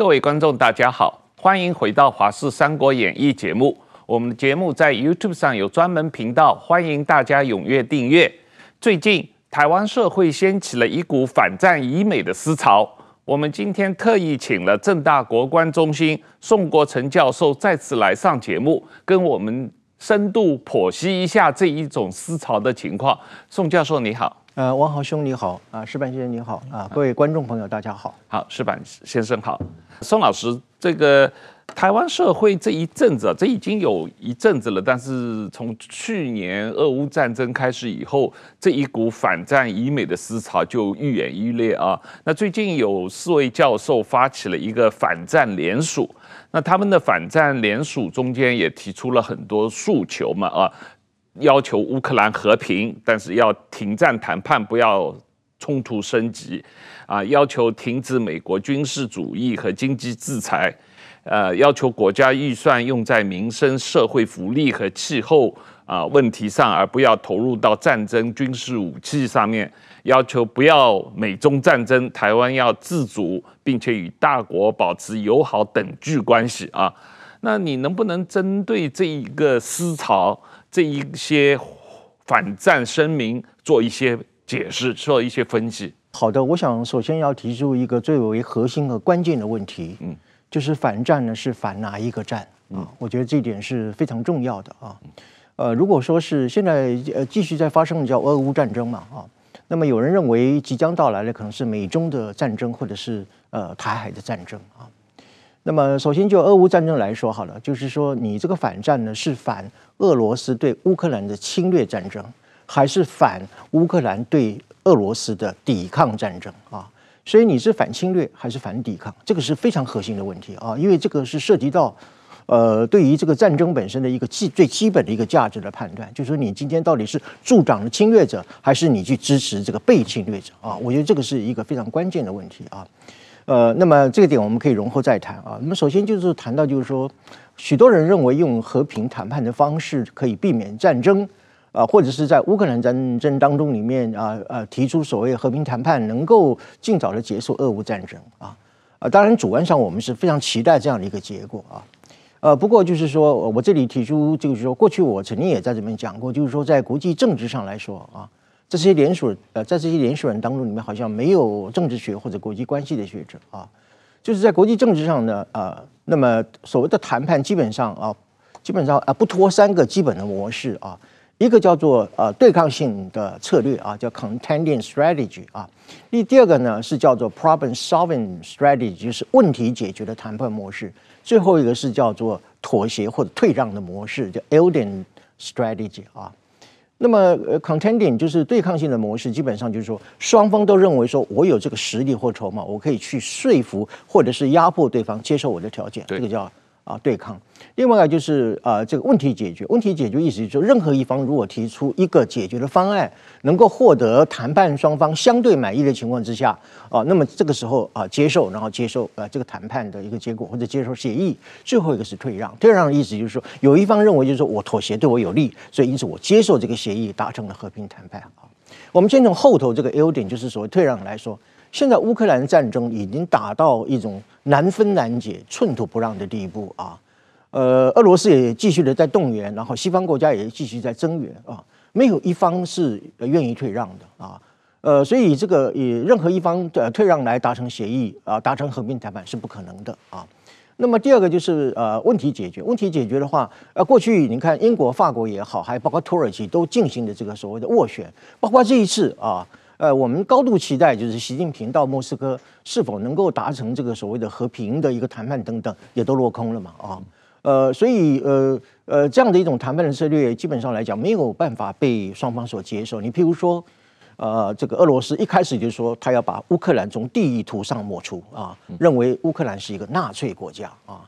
各位观众，大家好，欢迎回到《华视三国演义》节目。我们的节目在 YouTube 上有专门频道，欢迎大家踊跃订阅。最近，台湾社会掀起了一股反战以美的思潮。我们今天特意请了正大国关中心宋国成教授再次来上节目，跟我们深度剖析一下这一种思潮的情况。宋教授，你好。呃，王豪兄你好，啊，石板先生你好，啊，各位观众朋友大家好，好，石板先生好，宋老师，这个台湾社会这一阵子，这已经有一阵子了，但是从去年俄乌战争开始以后，这一股反战以美的思潮就愈演愈烈啊。那最近有四位教授发起了一个反战联署，那他们的反战联署中间也提出了很多诉求嘛，啊。要求乌克兰和平，但是要停战谈判，不要冲突升级，啊，要求停止美国军事主义和经济制裁，呃，要求国家预算用在民生、社会福利和气候啊问题上，而不要投入到战争、军事武器上面，要求不要美中战争，台湾要自主，并且与大国保持友好等距关系啊。那你能不能针对这一个思潮，这一些反战声明做一些解释，做一些分析？好的，我想首先要提出一个最为核心和关键的问题，嗯，就是反战呢是反哪一个战？啊，我觉得这一点是非常重要的啊。呃，如果说是现在呃继续在发生的叫俄乌战争嘛，啊，那么有人认为即将到来的可能是美中的战争，或者是呃台海的战争啊。那么，首先就俄乌战争来说好了，就是说你这个反战呢，是反俄罗斯对乌克兰的侵略战争，还是反乌克兰对俄罗斯的抵抗战争啊？所以你是反侵略还是反抵抗？这个是非常核心的问题啊，因为这个是涉及到呃，对于这个战争本身的一个基最基本的一个价值的判断，就是说你今天到底是助长了侵略者，还是你去支持这个被侵略者啊？我觉得这个是一个非常关键的问题啊。呃，那么这个点我们可以容后再谈啊。那么首先就是谈到，就是说，许多人认为用和平谈判的方式可以避免战争啊，或者是在乌克兰战争当中里面啊啊提出所谓和平谈判能够尽早的结束俄乌战争啊啊。当然，主观上我们是非常期待这样的一个结果啊。呃，不过就是说我这里提出就是说，过去我曾经也在这边讲过，就是说在国际政治上来说啊。这些联署呃，在这些联署人当中，里面好像没有政治学或者国际关系的学者啊。就是在国际政治上呢，啊，那么所谓的谈判基本上啊，基本上啊不脱三个基本的模式啊。一个叫做呃对抗性的策略啊，叫 contending strategy 啊。第第二个呢是叫做 problem solving strategy，就是问题解决的谈判模式。最后一个是叫做妥协或者退让的模式，叫 yielding strategy 啊。那么，呃，contending 就是对抗性的模式，基本上就是说，双方都认为说，我有这个实力或筹码，我可以去说服或者是压迫对方接受我的条件，这个叫。啊，对抗。另外一个就是、呃，这个问题解决。问题解决意思就是说，任何一方如果提出一个解决的方案，能够获得谈判双方相对满意的情况之下，啊，那么这个时候啊，接受，然后接受啊这个谈判的一个结果，或者接受协议。最后一个是退让。退让的意思就是说，有一方认为就是说我妥协对我有利，所以因此我接受这个协议，达成了和平谈判。啊，我们先从后头这个优点，就是所谓退让来说。现在乌克兰战争已经打到一种难分难解、寸土不让的地步啊！呃，俄罗斯也继续的在动员，然后西方国家也继续在增援啊，没有一方是愿意退让的啊！呃，所以这个以任何一方的退让来达成协议啊，达成和平谈判是不可能的啊。那么第二个就是呃问题解决，问题解决的话，呃过去你看英国、法国也好，还包括土耳其都进行的这个所谓的斡旋，包括这一次啊。呃，我们高度期待就是习近平到莫斯科是否能够达成这个所谓的和平的一个谈判等等，也都落空了嘛啊，呃，所以呃呃这样的一种谈判的策略，基本上来讲没有办法被双方所接受。你譬如说，呃，这个俄罗斯一开始就说他要把乌克兰从地图上抹除啊，认为乌克兰是一个纳粹国家啊，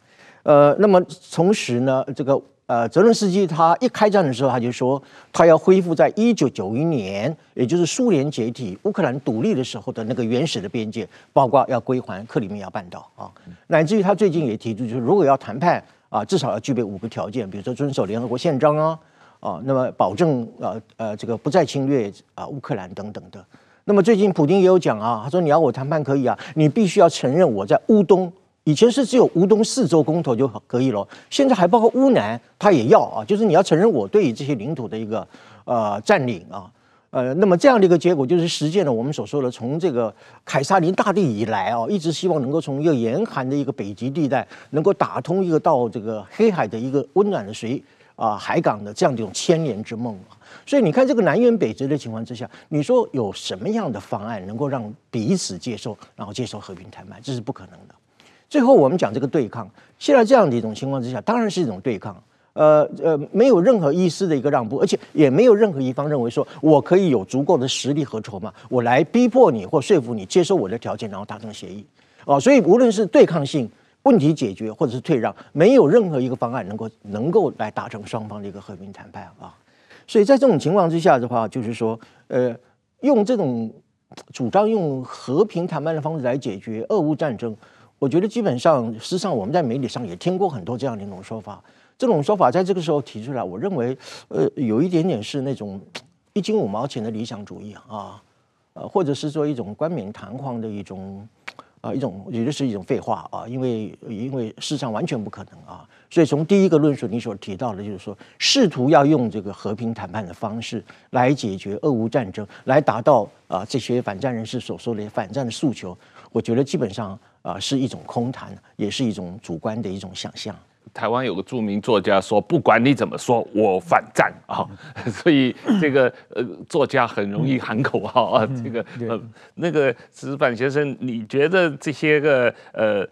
呃，那么同时呢，这个。呃，泽伦斯基他一开战的时候，他就说他要恢复在一九九一年，也就是苏联解体、乌克兰独立的时候的那个原始的边界，包括要归还克里米亚半岛啊，乃至于他最近也提出，就是如果要谈判啊，至少要具备五个条件，比如说遵守联合国宪章啊，啊，那么保证呃呃这个不再侵略啊乌克兰等等的。那么最近普京也有讲啊，他说你要我谈判可以啊，你必须要承认我在乌东以前是只有吴东四州公投就可以了，现在还包括乌南，他也要啊，就是你要承认我对于这些领土的一个呃占领啊。呃，那么这样的一个结果就是实现了我们所说的，从这个凯撒林大帝以来啊，一直希望能够从一个严寒的一个北极地带，能够打通一个到这个黑海的一个温暖的水啊海港的这样的一种千年之梦啊。所以你看，这个南辕北辙的情况之下，你说有什么样的方案能够让彼此接受，然后接受和平谈判，这是不可能的。最后我们讲这个对抗，现在这样的一种情况之下，当然是一种对抗。呃呃，没有任何一丝的一个让步，而且也没有任何一方认为说我可以有足够的实力和筹码，我来逼迫你或说服你接受我的条件，然后达成协议。哦，所以无论是对抗性问题解决，或者是退让，没有任何一个方案能够能够来达成双方的一个和平谈判啊。所以在这种情况之下的话，就是说，呃，用这种主张用和平谈判的方式来解决俄乌战争，我觉得基本上，实际上我们在媒体上也听过很多这样的一种说法。这种说法在这个时候提出来，我认为，呃，有一点点是那种一斤五毛钱的理想主义啊，呃，或者是说一种冠冕堂皇的一种啊，一种也就是一种废话啊，因为因为事实上完全不可能啊，所以从第一个论述你所提到的，就是说试图要用这个和平谈判的方式来解决俄乌战争，来达到啊这些反战人士所说的反战的诉求，我觉得基本上啊是一种空谈，也是一种主观的一种想象。台湾有个著名作家说：“不管你怎么说，我反战啊！” 所以这个呃，作家很容易喊口号啊。这个呃，那个石板先生，你觉得这些个呃，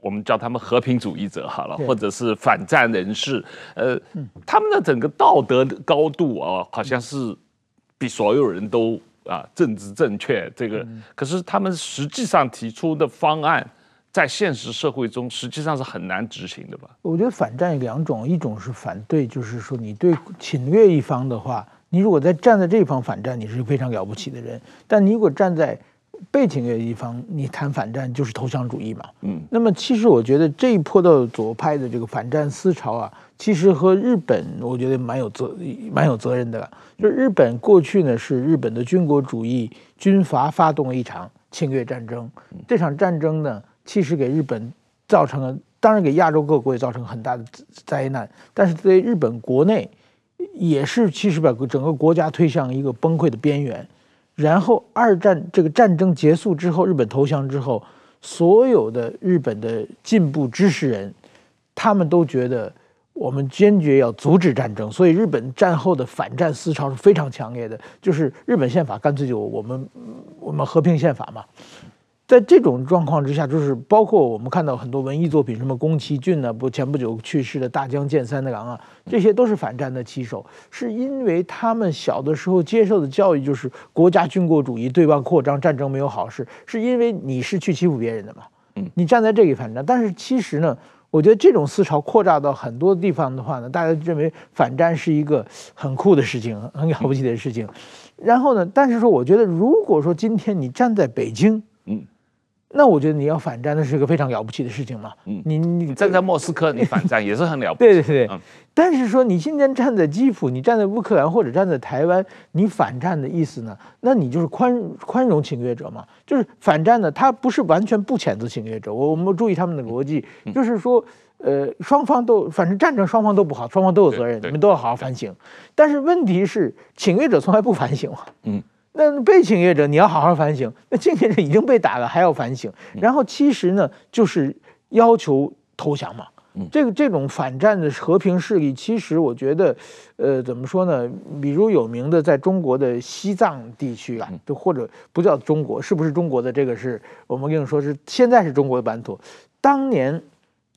我们叫他们和平主义者好了，或者是反战人士，呃，他们的整个道德的高度啊，好像是比所有人都啊政治正确。这个可是他们实际上提出的方案。在现实社会中，实际上是很难执行的吧？我觉得反战有两种，一种是反对，就是说你对侵略一方的话，你如果在站在这一方反战，你是非常了不起的人；但你如果站在被侵略一方，你谈反战就是投降主义嘛。嗯。那么其实我觉得这一波的左派的这个反战思潮啊，其实和日本我觉得蛮有责蛮有责任的。就日本过去呢是日本的军国主义军阀发动了一场侵略战争，这场战争呢。其实给日本造成了，当然给亚洲各国也造成很大的灾难，但是对日本国内也是其实把整个国家推向一个崩溃的边缘。然后二战这个战争结束之后，日本投降之后，所有的日本的进步知识人，他们都觉得我们坚决要阻止战争，所以日本战后的反战思潮是非常强烈的。就是日本宪法干脆就我们我们和平宪法嘛。在这种状况之下，就是包括我们看到很多文艺作品，什么宫崎骏呢，不前不久去世的大江健三郎啊，这些都是反战的旗手，是因为他们小的时候接受的教育就是国家军国主义，对外扩张，战争没有好事，是因为你是去欺负别人的嘛，嗯，你站在这里反战，但是其实呢，我觉得这种思潮扩大到很多地方的话呢，大家认为反战是一个很酷的事情，很了不起的事情，然后呢，但是说我觉得如果说今天你站在北京，嗯。那我觉得你要反战，那是一个非常了不起的事情嘛。嗯，你你站在莫斯科，你反战也是很了不起。对对对。嗯。但是说你今天站在基辅，你站在乌克兰或者站在台湾，你反战的意思呢？那你就是宽宽容侵略者嘛。就是反战呢，他不是完全不谴责侵略者。我我们注意他们的逻辑，就是说，呃，双方都反正战争双方都不好，双方都有责任，你们都要好好反省。但是问题是，侵略者从来不反省嘛。嗯。那被侵略者，你要好好反省。那侵略者已经被打了，还要反省。然后其实呢，就是要求投降嘛。这个这种反战的和平势力，其实我觉得，呃，怎么说呢？比如有名的，在中国的西藏地区啊，就或者不叫中国，是不是中国的？这个是我们跟你说是现在是中国的版图。当年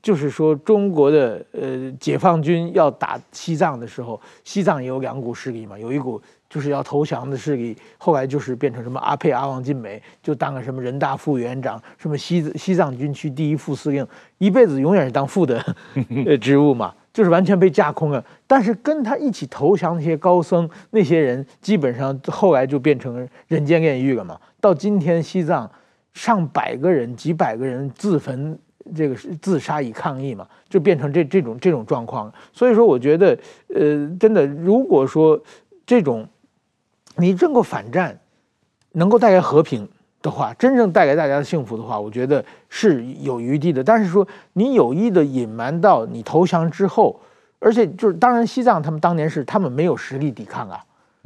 就是说中国的呃解放军要打西藏的时候，西藏也有两股势力嘛，有一股。就是要投降的势力，后来就是变成什么阿沛阿旺晋美，就当个什么人大副委员长，什么西西藏军区第一副司令，一辈子永远是当副的 呃职务嘛，就是完全被架空了。但是跟他一起投降那些高僧，那些人基本上后来就变成人间炼狱了嘛。到今天西藏上百个人、几百个人自焚，这个是自杀以抗议嘛，就变成这这种这种状况。所以说，我觉得呃，真的，如果说这种。你这个反战能够带来和平，的话，真正带给大家的幸福的话，我觉得是有余地的。但是说你有意的隐瞒到你投降之后，而且就是当然，西藏他们当年是他们没有实力抵抗啊。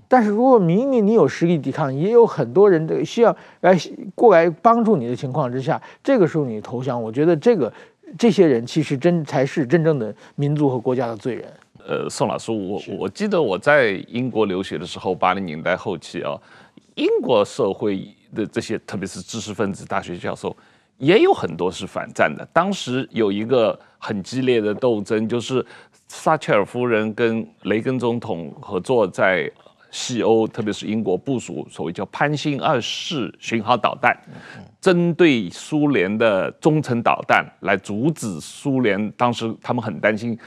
但是如果明明你有实力抵抗，也有很多人需要来过来帮助你的情况之下，这个时候你投降，我觉得这个这些人其实真才是真正的民族和国家的罪人。呃，宋老师，我我记得我在英国留学的时候，八零年代后期啊，英国社会的这些，特别是知识分子、大学教授，也有很多是反战的。当时有一个很激烈的斗争，就是撒切尔夫人跟雷根总统合作在。西欧，特别是英国部署所谓叫潘兴二式巡航导弹，针对苏联的中程导弹，来阻止苏联。当时他们很担心。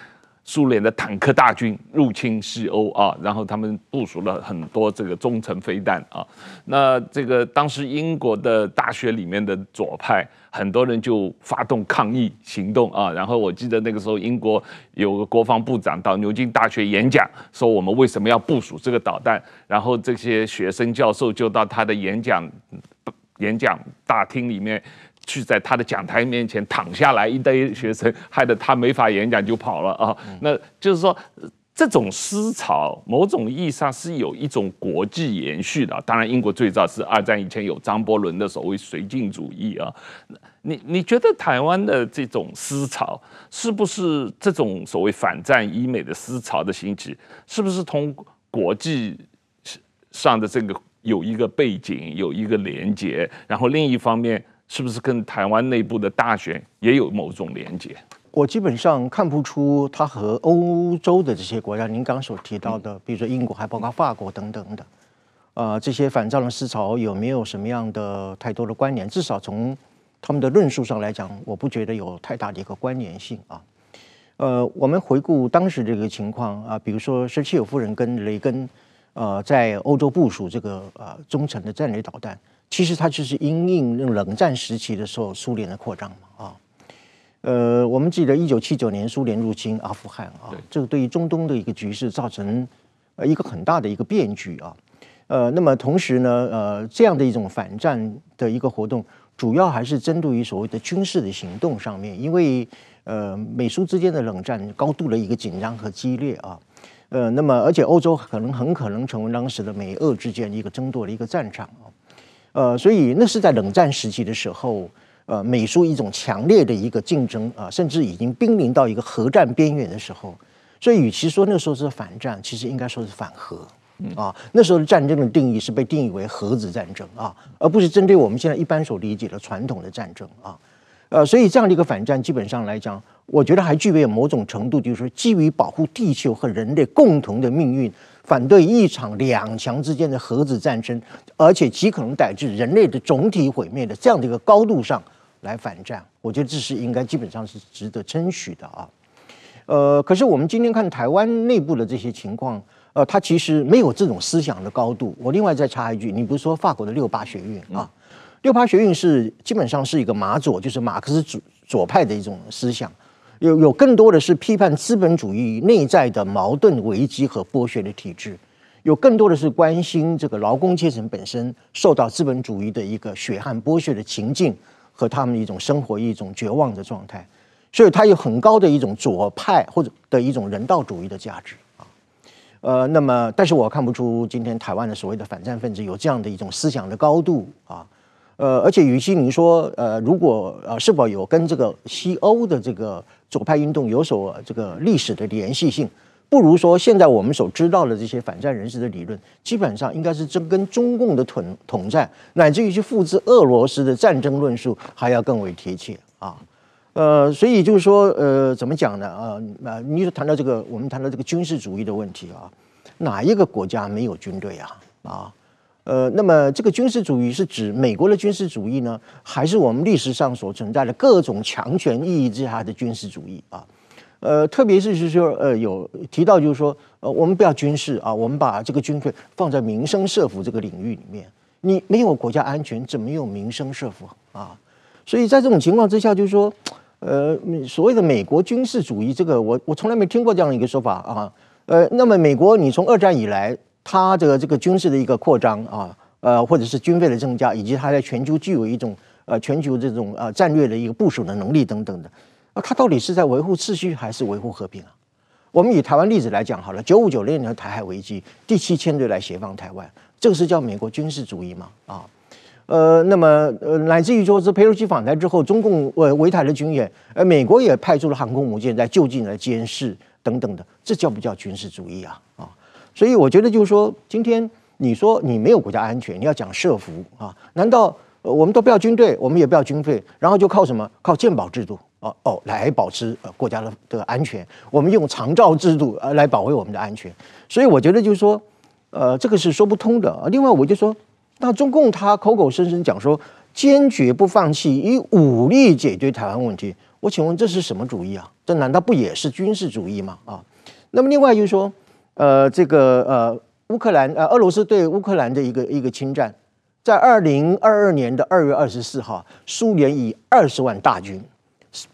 苏联的坦克大军入侵西欧啊，然后他们部署了很多这个中程飞弹啊。那这个当时英国的大学里面的左派很多人就发动抗议行动啊。然后我记得那个时候英国有个国防部长到牛津大学演讲，说我们为什么要部署这个导弹。然后这些学生教授就到他的演讲演讲大厅里面。去在他的讲台面前躺下来，一堆学生害得他没法演讲就跑了啊！那就是说，这种思潮某种意义上是有一种国际延续的。当然，英国最早是二战以前有张伯伦的所谓绥靖主义啊。你你觉得台湾的这种思潮是不是这种所谓反战医美的思潮的兴起，是不是同国际上的这个有一个背景有一个连接？然后另一方面。是不是跟台湾内部的大选也有某种连接？我基本上看不出它和欧洲的这些国家，您刚刚所提到的，比如说英国，还包括法国等等的，呃，这些反战的思潮有没有什么样的太多的关联？至少从他们的论述上来讲，我不觉得有太大的一个关联性啊。呃，我们回顾当时这个情况啊，比如说舍切尔夫人跟雷根，呃，在欧洲部署这个呃中程的战略导弹。其实它就是因应冷战时期的时候苏联的扩张嘛啊，呃，我们记得一九七九年苏联入侵阿富汗啊，这个对于中东的一个局势造成呃一个很大的一个变局啊，呃，那么同时呢，呃，这样的一种反战的一个活动，主要还是针对于所谓的军事的行动上面，因为呃美苏之间的冷战高度的一个紧张和激烈啊，呃，那么而且欧洲可能很可能成为当时的美俄之间一个争夺的一个战场啊。呃，所以那是在冷战时期的时候，呃，美苏一种强烈的一个竞争啊、呃，甚至已经濒临到一个核战边缘的时候。所以，与其说那时候是反战，其实应该说是反核啊。那时候的战争的定义是被定义为核子战争啊，而不是针对我们现在一般所理解的传统的战争啊。呃，所以这样的一个反战，基本上来讲，我觉得还具备某种程度，就是说基于保护地球和人类共同的命运。反对一场两强之间的核子战争，而且极可能导致人类的总体毁灭的这样的一个高度上来反战，我觉得这是应该基本上是值得称许的啊。呃，可是我们今天看台湾内部的这些情况，呃，它其实没有这种思想的高度。我另外再插一句，你不是说法国的六八学运啊？六八学运是基本上是一个马左，就是马克思主左派的一种思想。有有更多的是批判资本主义内在的矛盾危机和剥削的体制，有更多的是关心这个劳工阶层本身受到资本主义的一个血汗剥削的情境和他们一种生活一种绝望的状态，所以它有很高的一种左派或者的一种人道主义的价值啊，呃，那么但是我看不出今天台湾的所谓的反战分子有这样的一种思想的高度啊。呃，而且与其你说，呃，如果呃是否有跟这个西欧的这个左派运动有所这个历史的联系性，不如说现在我们所知道的这些反战人士的理论，基本上应该是这跟中共的统统战，乃至于去复制俄罗斯的战争论述还要更为贴切啊。呃，所以就是说，呃，怎么讲呢？啊、呃，啊，你说谈到这个，我们谈到这个军事主义的问题啊，哪一个国家没有军队啊？啊？呃，那么这个军事主义是指美国的军事主义呢，还是我们历史上所存在的各种强权意义之下的军事主义啊？呃，特别是是说，呃，有提到就是说，呃，我们不要军事啊，我们把这个军费放在民生社福这个领域里面。你没有国家安全，怎么有民生社福啊？所以在这种情况之下，就是说，呃，所谓的美国军事主义，这个我我从来没听过这样一个说法啊。呃，那么美国，你从二战以来。他这个这个军事的一个扩张啊，呃，或者是军费的增加，以及它在全球具有一种呃全球这种呃战略的一个部署的能力等等的，啊，它到底是在维护秩序还是维护和平啊？我们以台湾例子来讲好了，九五九六年的台海危机，第七舰队来协防台湾，这个是叫美国军事主义吗？啊，呃，那么呃，乃至于说是裴洛西访台之后，中共呃围台的军演，呃，美国也派出了航空母舰在就近来监视等等的，这叫不叫军事主义啊？啊，所以我觉得就是说，今天你说你没有国家安全，你要讲设伏啊？难道我们都不要军队，我们也不要军费，然后就靠什么？靠健保制度？哦哦，来保持呃国家的的安全，我们用长照制度呃来保卫我们的安全，所以我觉得就是说，呃，这个是说不通的。另外，我就说，那中共他口口声声讲说坚决不放弃以武力解决台湾问题，我请问这是什么主义啊？这难道不也是军事主义吗？啊，那么另外就是说，呃，这个呃乌克兰呃俄罗斯对乌克兰的一个一个侵占，在二零二二年的二月二十四号，苏联以二十万大军。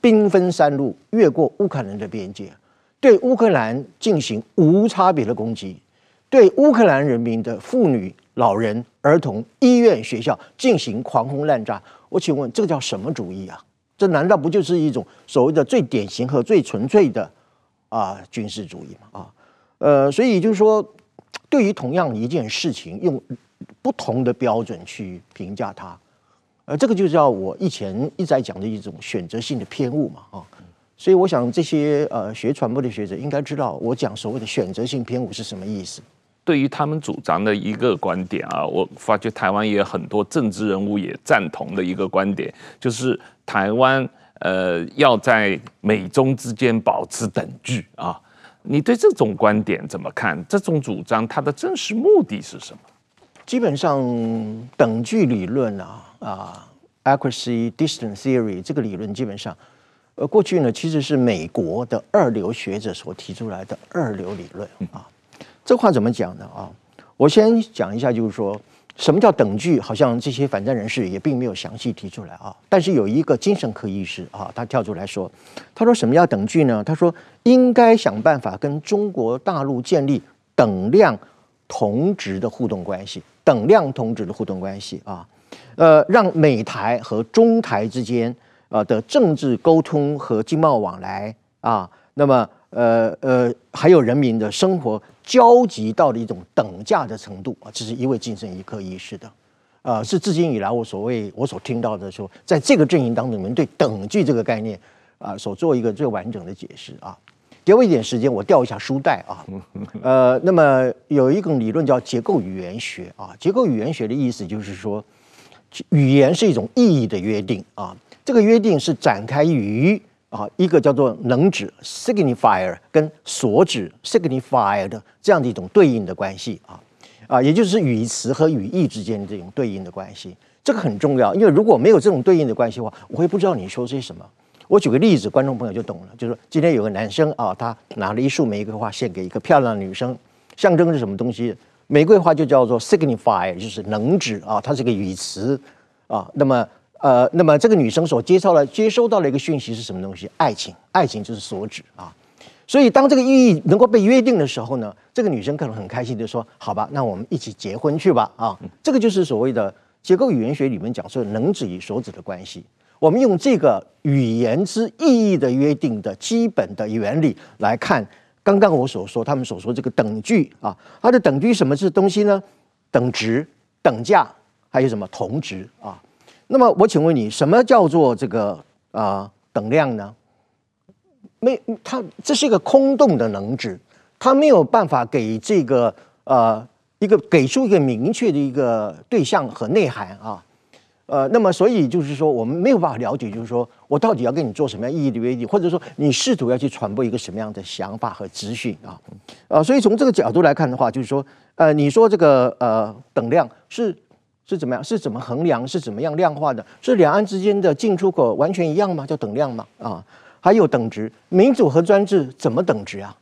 兵分三路越过乌克兰的边界，对乌克兰进行无差别的攻击，对乌克兰人民的妇女、老人、儿童、医院、学校进行狂轰滥炸。我请问，这个叫什么主义啊？这难道不就是一种所谓的最典型和最纯粹的啊军事主义吗？啊，呃，所以就是说，对于同样一件事情，用不同的标准去评价它。呃，这个就叫我以前一直在讲的一种选择性的偏误嘛，啊，所以我想这些呃学传播的学者应该知道我讲所谓的选择性偏误是什么意思。对于他们主张的一个观点啊，我发觉台湾也有很多政治人物也赞同的一个观点，就是台湾呃要在美中之间保持等距啊。你对这种观点怎么看？这种主张它的真实目的是什么？基本上等距理论啊。啊、uh，accuracy distance theory 这个理论基本上，呃，过去呢其实是美国的二流学者所提出来的二流理论啊。这话怎么讲呢？啊，我先讲一下，就是说什么叫等距，好像这些反战人士也并没有详细提出来啊。但是有一个精神科医师啊，他跳出来说，他说什么叫等距呢？他说应该想办法跟中国大陆建立等量同质的互动关系，等量同质的互动关系啊。呃，让美台和中台之间呃的政治沟通和经贸往来啊，那么呃呃，还有人民的生活交集到了一种等价的程度啊，这是一位精神医科医师的，啊，是至今以来我所谓我所听到的说，在这个阵营当中，你们对等距这个概念啊，所做一个最完整的解释啊。给我一点时间，我调一下书袋啊。呃，那么有一种理论叫结构语言学啊，结构语言学的意思就是说。语言是一种意义的约定啊，这个约定是展开于啊一个叫做能指 signifier 跟所指 signified 这样的一种对应的关系啊啊，也就是语词和语义之间的这种对应的关系，这个很重要，因为如果没有这种对应的关系的话，我会不知道你说些什么。我举个例子，观众朋友就懂了，就是今天有个男生啊，他拿了一束玫瑰花献给一个漂亮的女生，象征是什么东西？玫瑰花就叫做 signifier，就是能指啊，它是个语词啊。那么呃，那么这个女生所接受了接收到了一个讯息是什么东西？爱情，爱情就是所指啊。所以当这个意义能够被约定的时候呢，这个女生可能很开心的说：“好吧，那我们一起结婚去吧。”啊，这个就是所谓的结构语言学里面讲说能指与所指的关系。我们用这个语言之意义的约定的基本的原理来看。刚刚我所说，他们所说这个等距啊，它的等距什么是东西呢？等值、等价，还有什么同值啊？那么我请问你，什么叫做这个啊、呃、等量呢？没，它这是一个空洞的能指，它没有办法给这个呃一个给出一个明确的一个对象和内涵啊。呃，那么所以就是说，我们没有办法了解，就是说我到底要跟你做什么样意义的约定，或者说你试图要去传播一个什么样的想法和资讯啊？呃，所以从这个角度来看的话，就是说，呃，你说这个呃等量是是怎么样？是怎么衡量？是怎么样量化的？是两岸之间的进出口完全一样吗？叫等量吗？啊，还有等值，民主和专制怎么等值啊？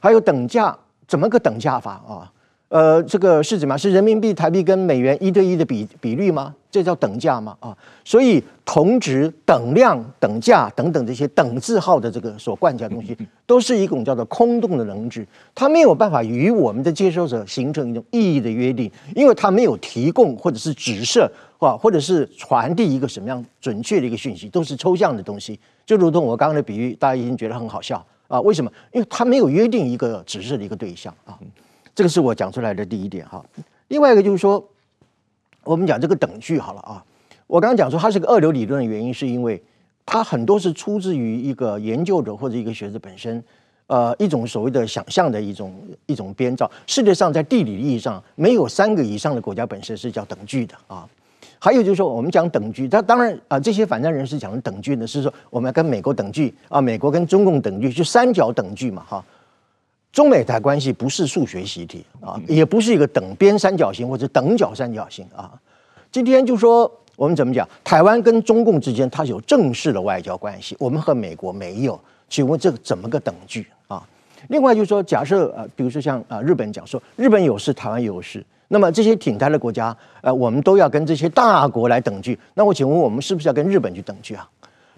还有等价，怎么个等价法啊？呃，这个是怎么样？是人民币、台币跟美元一对一的比比率吗？这叫等价吗？啊，所以同值、等量、等价等等这些等字号的这个所冠下的东西，都是一种叫做空洞的能值，它没有办法与我们的接收者形成一种意义的约定，因为它没有提供或者是指示或或者是传递一个什么样准确的一个讯息，都是抽象的东西。就如同我刚刚的比喻，大家已经觉得很好笑啊？为什么？因为它没有约定一个指示的一个对象啊。这个是我讲出来的第一点哈。另外一个就是说，我们讲这个等距好了啊。我刚刚讲说它是个二流理论的原因，是因为它很多是出自于一个研究者或者一个学者本身，呃，一种所谓的想象的一种一种编造。世界上在地理意义上，没有三个以上的国家本身是叫等距的啊。还有就是说，我们讲等距，它当然啊，这些反战人士讲的等距呢，是说我们要跟美国等距啊，美国跟中共等距，就三角等距嘛哈。中美台关系不是数学习题啊，也不是一个等边三角形或者等角三角形啊。今天就说我们怎么讲，台湾跟中共之间它有正式的外交关系，我们和美国没有。请问这个怎么个等距啊？另外就是说，假设呃，比如说像啊日本讲说日本有事，台湾有事，那么这些挺台的国家呃，我们都要跟这些大国来等距。那我请问我们是不是要跟日本去等距啊？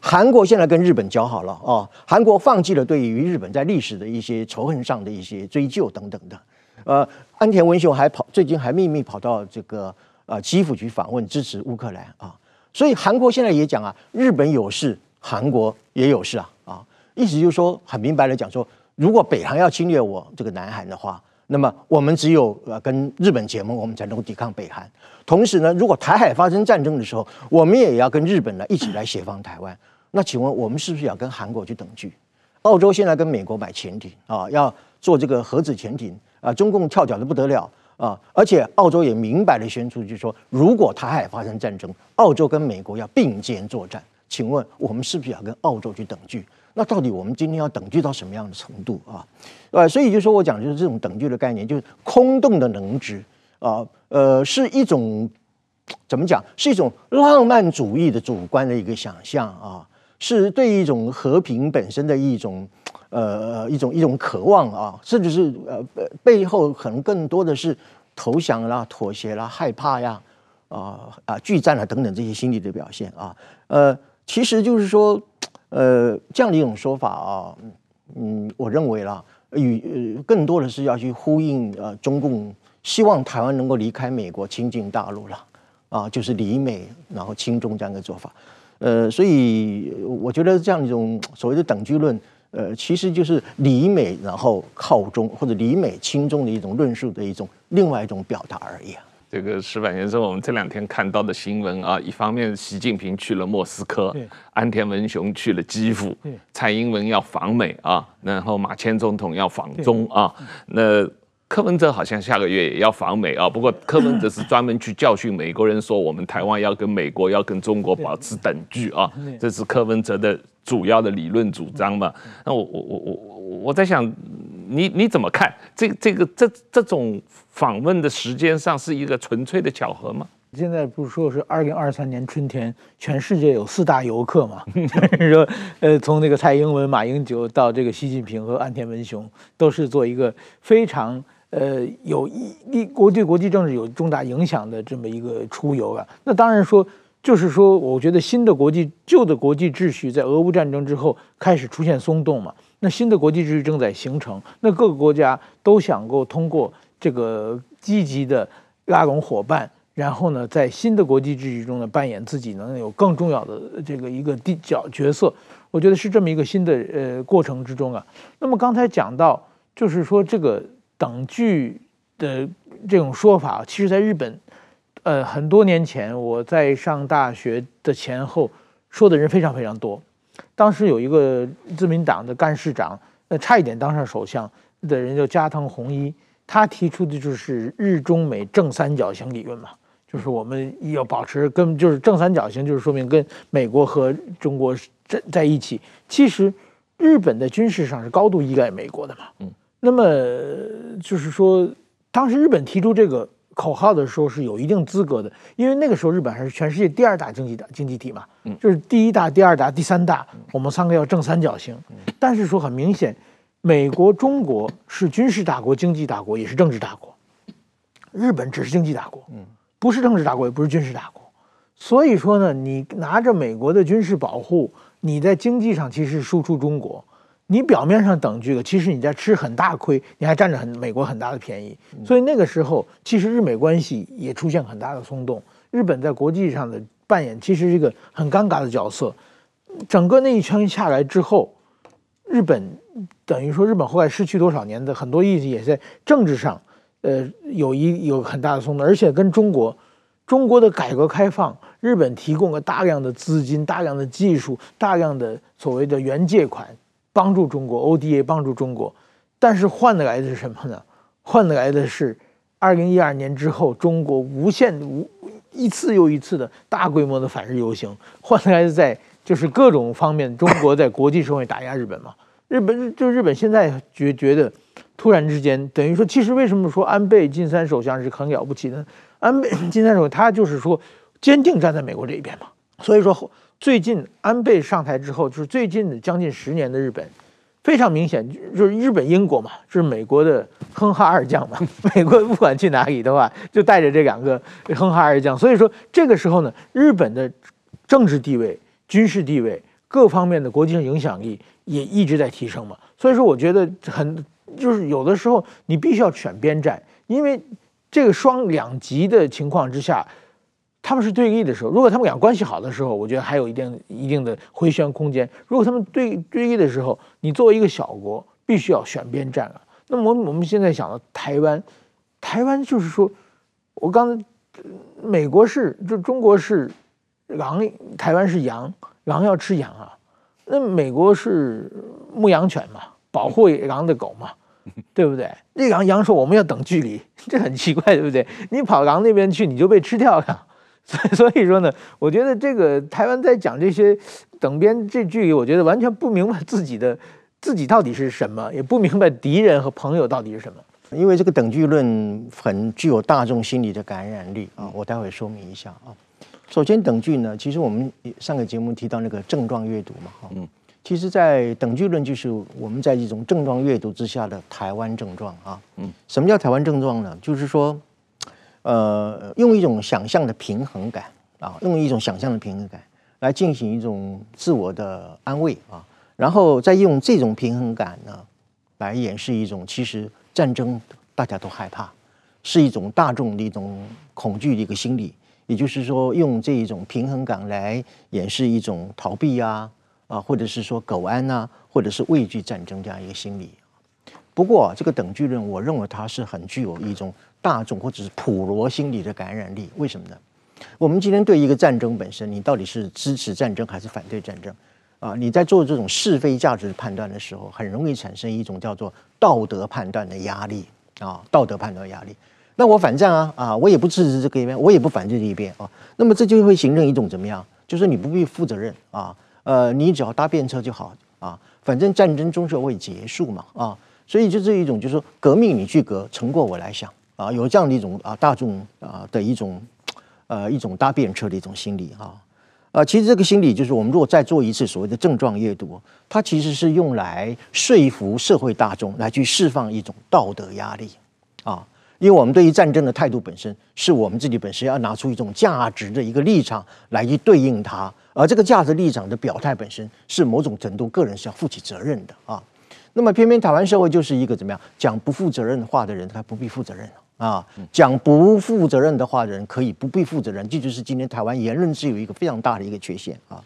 韩国现在跟日本交好了啊，韩国放弃了对于日本在历史的一些仇恨上的一些追究等等的，呃，安田文雄还跑最近还秘密跑到这个呃基辅去访问支持乌克兰啊，所以韩国现在也讲啊，日本有事，韩国也有事啊啊，意思就是说很明白的讲说，如果北韩要侵略我这个南韩的话，那么我们只有呃跟日本结盟，我们才能够抵抗北韩。同时呢，如果台海发生战争的时候，我们也要跟日本来一起来协防台湾。那请问我们是不是要跟韩国去等距？澳洲现在跟美国买潜艇啊，要做这个核子潜艇啊，中共跳脚的不得了啊！而且澳洲也明白的宣出，就是说，如果台海发生战争，澳洲跟美国要并肩作战。请问我们是不是要跟澳洲去等距？那到底我们今天要等距到什么样的程度啊？呃，所以就说我讲就是这种等距的概念，就是空洞的能值啊，呃，是一种怎么讲？是一种浪漫主义的主观的一个想象啊。是对一种和平本身的一种，呃，一种一种渴望啊，甚至是呃背后可能更多的是投降啦、妥协啦、害怕呀、啊啊拒战啊等等这些心理的表现啊，呃，其实就是说，呃，这样的一种说法啊，嗯，我认为啦，与更多的是要去呼应呃中共希望台湾能够离开美国亲近大陆了啊，就是离美然后亲中这样的做法。呃，所以我觉得这样一种所谓的等距论，呃，其实就是离美然后靠中或者离美亲中的一种论述的一种另外一种表达而已啊。这个石板先生，我们这两天看到的新闻啊，一方面习近平去了莫斯科，安田文雄去了基辅，蔡英文要访美啊，然后马前总统要访中啊，那。柯文哲好像下个月也要访美啊，不过柯文哲是专门去教训美国人，说我们台湾要跟美国要跟中国保持等距啊，这是柯文哲的主要的理论主张嘛。那我我我我我在想，你你怎么看这这个这这种访问的时间上是一个纯粹的巧合吗？现在不是说是二零二三年春天，全世界有四大游客嘛？说，呃，从那个蔡英文、马英九到这个习近平和岸田文雄，都是做一个非常。呃，有一一国对国际政治有重大影响的这么一个出游啊，那当然说，就是说，我觉得新的国际旧的国际秩序在俄乌战争之后开始出现松动嘛，那新的国际秩序正在形成，那各个国家都想够通过这个积极的拉拢伙伴，然后呢，在新的国际秩序中呢扮演自己能有更重要的这个一个地角角色，我觉得是这么一个新的呃过程之中啊。那么刚才讲到，就是说这个。等距的这种说法，其实在日本，呃，很多年前我在上大学的前后，说的人非常非常多。当时有一个自民党的干事长，呃，差一点当上首相的人叫加藤弘一，他提出的就是日中美正三角形理论嘛，就是我们要保持跟就是正三角形，就是说明跟美国和中国在在一起。其实日本在军事上是高度依赖美国的嘛，嗯。那么就是说，当时日本提出这个口号的时候是有一定资格的，因为那个时候日本还是全世界第二大经济大经济体嘛，嗯，就是第一大、第二大、第三大，我们三个要正三角形。但是说很明显，美国、中国是军事大国、经济大国，也是政治大国，日本只是经济大国，嗯，不是政治大国，也不是军事大国。所以说呢，你拿着美国的军事保护，你在经济上其实输出中国，你表面上等这个，其实你在吃很大亏，你还占着很美国很大的便宜。所以那个时候，其实日美关系也出现很大的松动。日本在国际上的扮演其实是一个很尴尬的角色。整个那一圈下来之后，日本等于说日本后来失去多少年的很多意义也在政治上，呃，有一有很大的松动，而且跟中国。中国的改革开放，日本提供了大量的资金、大量的技术、大量的所谓的援借款，帮助中国 ODA 帮助中国，但是换得来的是什么呢？换得来的是，二零一二年之后，中国无限无一次又一次的大规模的反日游行，换得来的在就是各种方面，中国在国际社会打压日本嘛。日本就日本现在觉觉得，突然之间等于说，其实为什么说安倍晋三首相是很了不起的？安倍晋三首相他就是说坚定站在美国这一边嘛。所以说后最近安倍上台之后，就是最近的将近十年的日本，非常明显就是日本英国嘛，就是美国的哼哈二将嘛。美国不管去哪里的话，就带着这两个哼哈二将。所以说这个时候呢，日本的政治地位、军事地位各方面的国际上影响力。也一直在提升嘛，所以说我觉得很就是有的时候你必须要选边站，因为这个双两极的情况之下，他们是对立的时候，如果他们俩关系好的时候，我觉得还有一定一定的回旋空间；如果他们对对立的时候，你作为一个小国，必须要选边站啊。那么我们现在想到台湾，台湾就是说，我刚美国是就中国是狼，台湾是羊，狼要吃羊啊。那美国是牧羊犬嘛，保护狼的狗嘛，对不对？那狼羊说我们要等距离，这很奇怪，对不对？你跑狼那边去，你就被吃掉了。所以所以说呢，我觉得这个台湾在讲这些等边这距离，我觉得完全不明白自己的自己到底是什么，也不明白敌人和朋友到底是什么。因为这个等距论很具有大众心理的感染力啊，我待会说明一下啊。首先，等距呢，其实我们上个节目提到那个症状阅读嘛，哈，嗯，其实，在等距论就是我们在一种症状阅读之下的台湾症状啊，嗯，什么叫台湾症状呢？就是说，呃，用一种想象的平衡感啊，用一种想象的平衡感来进行一种自我的安慰啊，然后再用这种平衡感呢，来掩饰一种其实战争大家都害怕，是一种大众的一种恐惧的一个心理。也就是说，用这一种平衡感来掩饰一种逃避啊，啊，或者是说苟安呐、啊，或者是畏惧战争这样一个心理。不过，这个等距论，我认为它是很具有一种大众或者是普罗心理的感染力。为什么呢？我们今天对一个战争本身，你到底是支持战争还是反对战争啊？你在做这种是非价值判断的时候，很容易产生一种叫做道德判断的压力啊，道德判断压力。那我反战啊啊！我也不支持这个一边，我也不反对这一边啊。那么这就会形成一种怎么样？就是你不必负责任啊，呃，你只要搭便车就好啊。反正战争终究会结束嘛啊。所以就是一种，就是说革命你去革，成果我来想啊。有这样的一种啊大众啊的一种呃一种搭便车的一种心理哈啊。其实这个心理就是我们如果再做一次所谓的症状阅读，它其实是用来说服社会大众来去释放一种道德压力啊。因为我们对于战争的态度本身，是我们自己本身要拿出一种价值的一个立场来去对应它，而这个价值立场的表态本身，是某种程度个人是要负起责任的啊。那么偏偏台湾社会就是一个怎么样讲不负责任的话的人，他不必负责任啊；讲不负责任的话人可以不必负责任，这就是今天台湾言论自由一个非常大的一个缺陷啊。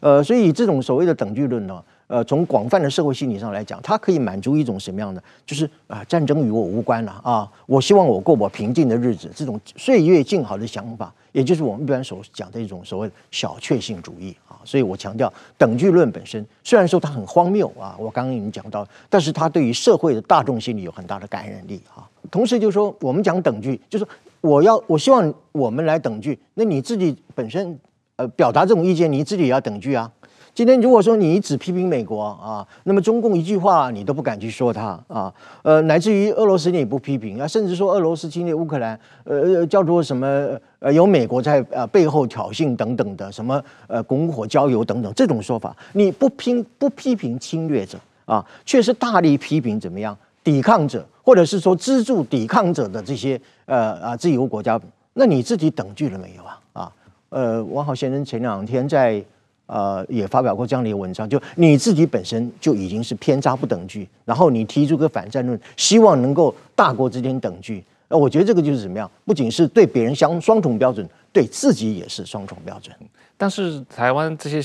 呃，所以这种所谓的等距论呢。呃，从广泛的社会心理上来讲，它可以满足一种什么样的？就是啊，战争与我无关了啊！我希望我过我平静的日子，这种岁月静好的想法，也就是我们一般所讲的一种所谓小确幸主义啊。所以我强调，等距论本身虽然说它很荒谬啊，我刚刚已经讲到，但是它对于社会的大众心理有很大的感染力啊。同时，就是说我们讲等距，就是我要我希望我们来等距，那你自己本身呃表达这种意见，你自己也要等距啊。今天如果说你只批评美国啊，那么中共一句话你都不敢去说他啊，呃，乃至于俄罗斯你也不批评啊，甚至说俄罗斯侵略乌克兰，呃，叫做什么呃，有美国在呃背后挑衅等等的什么呃拱火浇油等等这种说法，你不批不批评侵略者啊，却是大力批评怎么样抵抗者或者是说资助抵抗者的这些呃啊自由国家，那你自己等距了没有啊？啊，呃，王浩先生前两天在呃也发表过这样的一个文章，就你自己本身就已经是偏差不等距，然后你提出个反战论，希望能够大国之间等距，呃，我觉得这个就是怎么样？不仅是对别人相双重标准，对自己也是双重标准。但是台湾这些。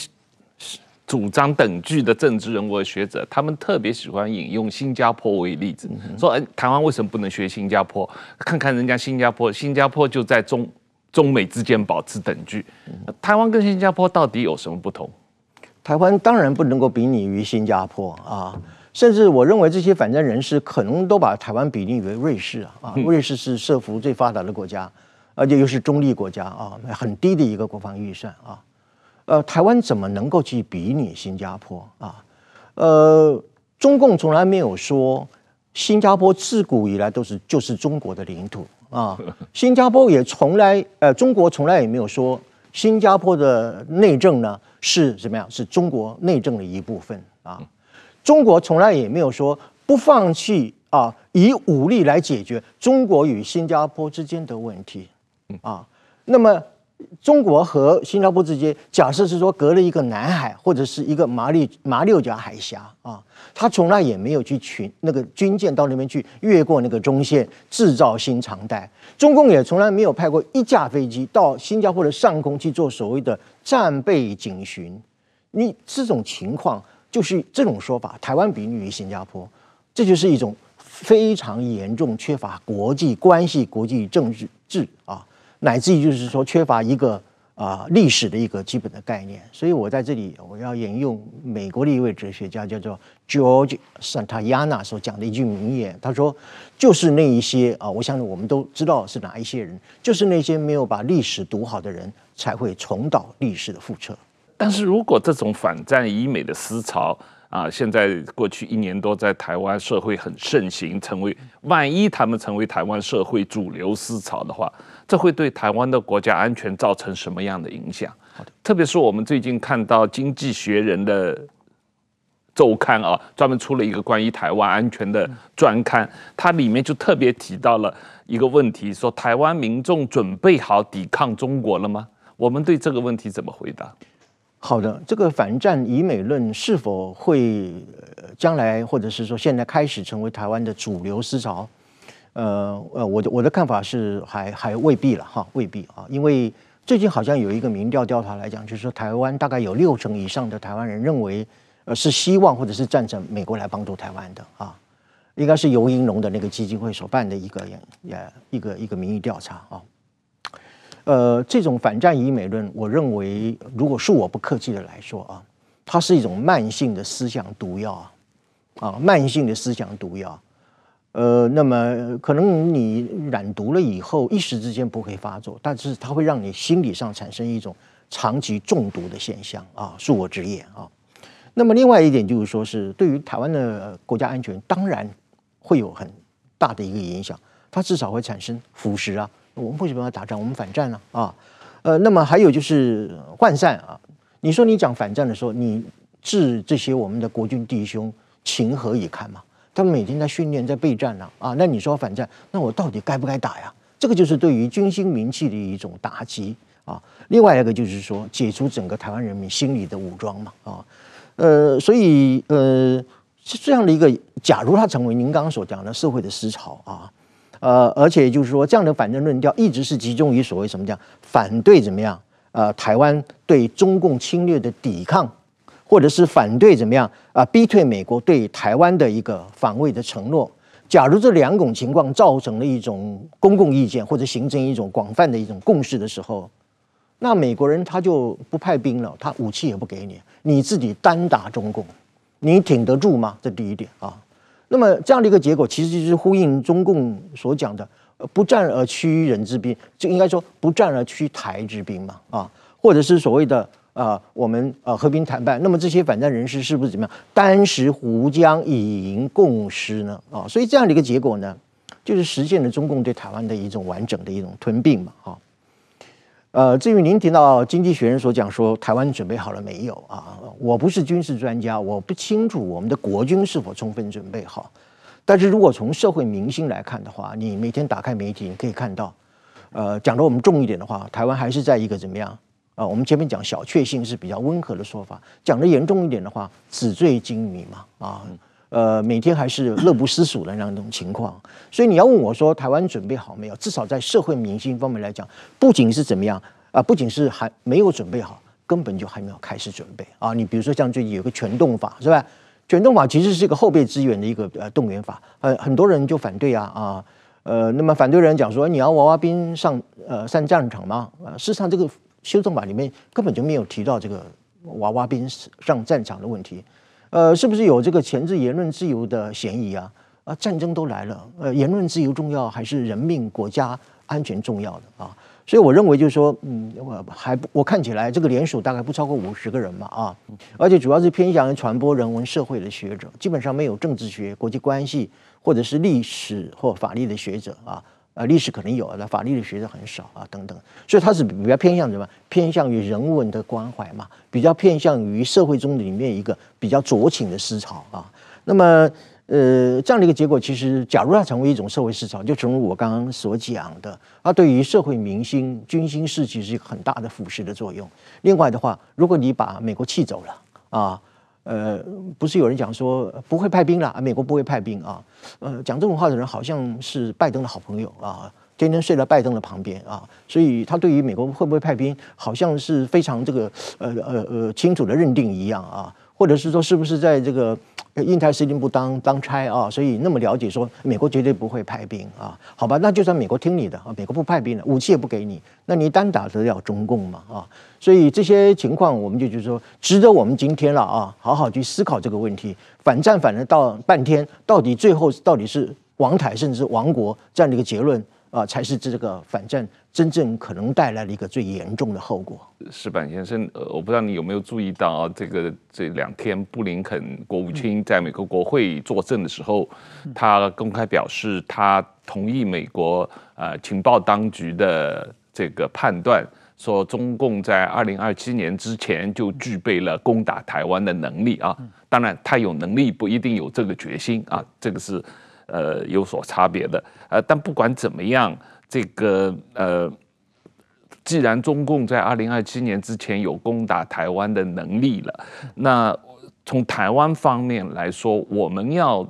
主张等距的政治人物和学者，他们特别喜欢引用新加坡为例子，说：“哎，台湾为什么不能学新加坡？看看人家新加坡，新加坡就在中中美之间保持等距。台湾跟新加坡到底有什么不同？台湾当然不能够比拟于新加坡啊，甚至我认为这些反战人士可能都把台湾比拟为瑞士啊啊，瑞士是社福最发达的国家，而且又是中立国家啊，很低的一个国防预算啊。”呃，台湾怎么能够去比拟新加坡啊？呃，中共从来没有说新加坡自古以来都是就是中国的领土啊。新加坡也从来呃，中国从来也没有说新加坡的内政呢是怎么样，是中国内政的一部分啊。中国从来也没有说不放弃啊，以武力来解决中国与新加坡之间的问题啊。那么。中国和新加坡之间，假设是说隔了一个南海或者是一个马六马六甲海峡啊，他从来也没有去群那个军舰到那边去越过那个中线制造新常态。中共也从来没有派过一架飞机到新加坡的上空去做所谓的战备警巡。你这种情况就是这种说法，台湾比拟于新加坡，这就是一种非常严重缺乏国际关系、国际政治治啊。乃至于就是说缺乏一个啊历史的一个基本的概念，所以我在这里我要引用美国的一位哲学家叫做 George Santayana 所讲的一句名言，他说：“就是那一些啊，我相信我们都知道是哪一些人，就是那些没有把历史读好的人才会重蹈历史的覆辙。”但是如果这种反战以美的思潮啊，现在过去一年多在台湾社会很盛行，成为万一他们成为台湾社会主流思潮的话。这会对台湾的国家安全造成什么样的影响？特别是我们最近看到《经济学人》的周刊啊，专门出了一个关于台湾安全的专刊，它里面就特别提到了一个问题，说台湾民众准备好抵抗中国了吗？我们对这个问题怎么回答？好的，这个反战以美论是否会将来或者是说现在开始成为台湾的主流思潮？呃呃，我的我的看法是还还未必了哈，未必啊，因为最近好像有一个民调调查来讲，就是说台湾大概有六成以上的台湾人认为，呃是希望或者是赞成美国来帮助台湾的啊，应该是游盈隆的那个基金会所办的一个也一个一个民意调查啊，呃，这种反战以美论，我认为如果恕我不客气的来说啊，它是一种慢性的思想毒药啊，啊，慢性的思想毒药。呃，那么可能你染毒了以后，一时之间不会发作，但是它会让你心理上产生一种长期中毒的现象啊，恕我直言啊。那么另外一点就是说，是对于台湾的国家安全，当然会有很大的一个影响，它至少会产生腐蚀啊。我们为什么要打仗？我们反战呢啊，呃，那么还有就是涣散啊。你说你讲反战的时候，你置这些我们的国军弟兄情何以堪嘛？他们每天在训练，在备战呢，啊，那你说反战，那我到底该不该打呀？这个就是对于军心民气的一种打击啊。另外一个就是说，解除整个台湾人民心理的武装嘛，啊，呃，所以呃，是这样的一个，假如它成为您刚刚所讲的社会的思潮啊，呃，而且就是说，这样的反战论调一直是集中于所谓什么叫反对怎么样，呃，台湾对中共侵略的抵抗。或者是反对怎么样啊？逼退美国对台湾的一个防卫的承诺。假如这两种情况造成了一种公共意见，或者形成一种广泛的一种共识的时候，那美国人他就不派兵了，他武器也不给你，你自己单打中共，你挺得住吗？这第一点啊。那么这样的一个结果，其实就是呼应中共所讲的“不战而屈人之兵”，就应该说“不战而屈台之兵”嘛啊，或者是所谓的。啊、我们呃和平谈判，那么这些反战人士是不是怎么样单食壶浆以迎共师呢？啊、所以这样的一个结果呢，就是实现了中共对台湾的一种完整的一种吞并嘛。啊、呃，至于您提到《经济学人》所讲说台湾准备好了没有啊？我不是军事专家，我不清楚我们的国军是否充分准备好。但是如果从社会民心来看的话，你每天打开媒体，你可以看到，呃，讲的我们重一点的话，台湾还是在一个怎么样啊？我们前面讲小确幸是比较温和的说法，讲的严重一点的话，纸醉金迷嘛啊，呃，每天还是乐不思蜀的那种情况。所以你要问我说，台湾准备好没有？至少在社会民心方面来讲，不仅是怎么样啊，不仅是还没有准备好，根本就还没有开始准备啊。你比如说像最近有个全动法是吧？全动法其实是一个后备资源的一个呃动员法，呃很多人就反对啊啊呃那么反对人讲说，你要娃娃兵上呃上战场吗？呃事实上这个修正法里面根本就没有提到这个娃娃兵上战场的问题，呃是不是有这个钳制言论自由的嫌疑啊？啊战争都来了，呃言论自由重要还是人命国家安全重要的啊？所以我认为就是说，嗯，我还不，我看起来这个联署大概不超过五十个人嘛，啊，而且主要是偏向于传播人文社会的学者，基本上没有政治学、国际关系或者是历史或法律的学者啊，呃，历史可能有，那法律的学者很少啊，等等，所以他是比较偏向什么？偏向于人文的关怀嘛，比较偏向于社会中里面一个比较酌情的思潮啊，那么。呃，这样的一个结果，其实假如它成为一种社会思潮，就正如我刚刚所讲的，它对于社会民心、军心士气是一个很大的腐蚀的作用。另外的话，如果你把美国气走了啊，呃，不是有人讲说不会派兵了，美国不会派兵啊，呃，讲这种话的人好像是拜登的好朋友啊，天天睡在拜登的旁边啊，所以他对于美国会不会派兵，好像是非常这个呃呃呃清楚的认定一样啊，或者是说是不是在这个。印太司令部当当差啊，所以那么了解说美国绝对不会派兵啊，好吧，那就算美国听你的啊，美国不派兵了，武器也不给你，那你单打得了中共嘛啊？所以这些情况，我们就就是说，值得我们今天了啊，好好去思考这个问题。反战反了到半天，到底最后到底是亡台甚至是亡国这样的一个结论啊，才是这个反战。真正可能带来了一个最严重的后果。石板先生，呃，我不知道你有没有注意到啊，这个这两天布林肯国务卿在美国国会作证的时候，他公开表示他同意美国呃情报当局的这个判断，说中共在二零二七年之前就具备了攻打台湾的能力啊。当然，他有能力不一定有这个决心啊，这个是呃有所差别的。呃，但不管怎么样。这个呃，既然中共在二零二七年之前有攻打台湾的能力了，那从台湾方面来说，我们要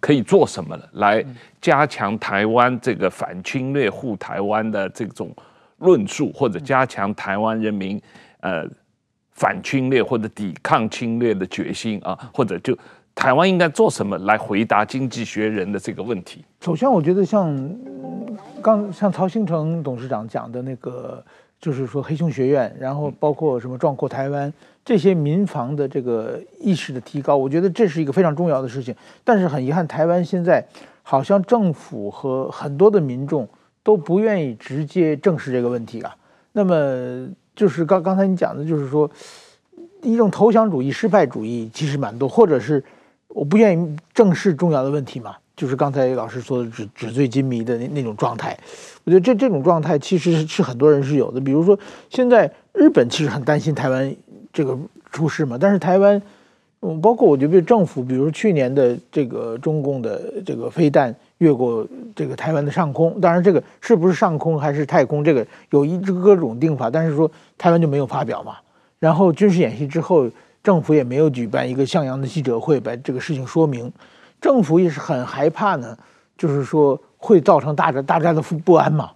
可以做什么呢？来加强台湾这个反侵略护台湾的这种论述，或者加强台湾人民呃反侵略或者抵抗侵略的决心啊，或者就。台湾应该做什么来回答《经济学人》的这个问题？首先，我觉得像刚像曹兴诚董事长讲的那个，就是说黑熊学院，然后包括什么壮阔台湾这些民防的这个意识的提高，我觉得这是一个非常重要的事情。但是很遗憾，台湾现在好像政府和很多的民众都不愿意直接正视这个问题啊。那么就是刚刚才你讲的，就是说一种投降主义、失败主义其实蛮多，或者是。我不愿意正视重要的问题嘛，就是刚才老师说的纸纸醉金迷的那那种状态。我觉得这这种状态其实是是很多人是有的。比如说，现在日本其实很担心台湾这个出事嘛，但是台湾，嗯，包括我觉得政府，比如去年的这个中共的这个飞弹越过这个台湾的上空，当然这个是不是上空还是太空，这个有一各种定法，但是说台湾就没有发表嘛。然后军事演习之后。政府也没有举办一个像样的记者会，把这个事情说明。政府也是很害怕呢，就是说会造成大家大家的不安嘛。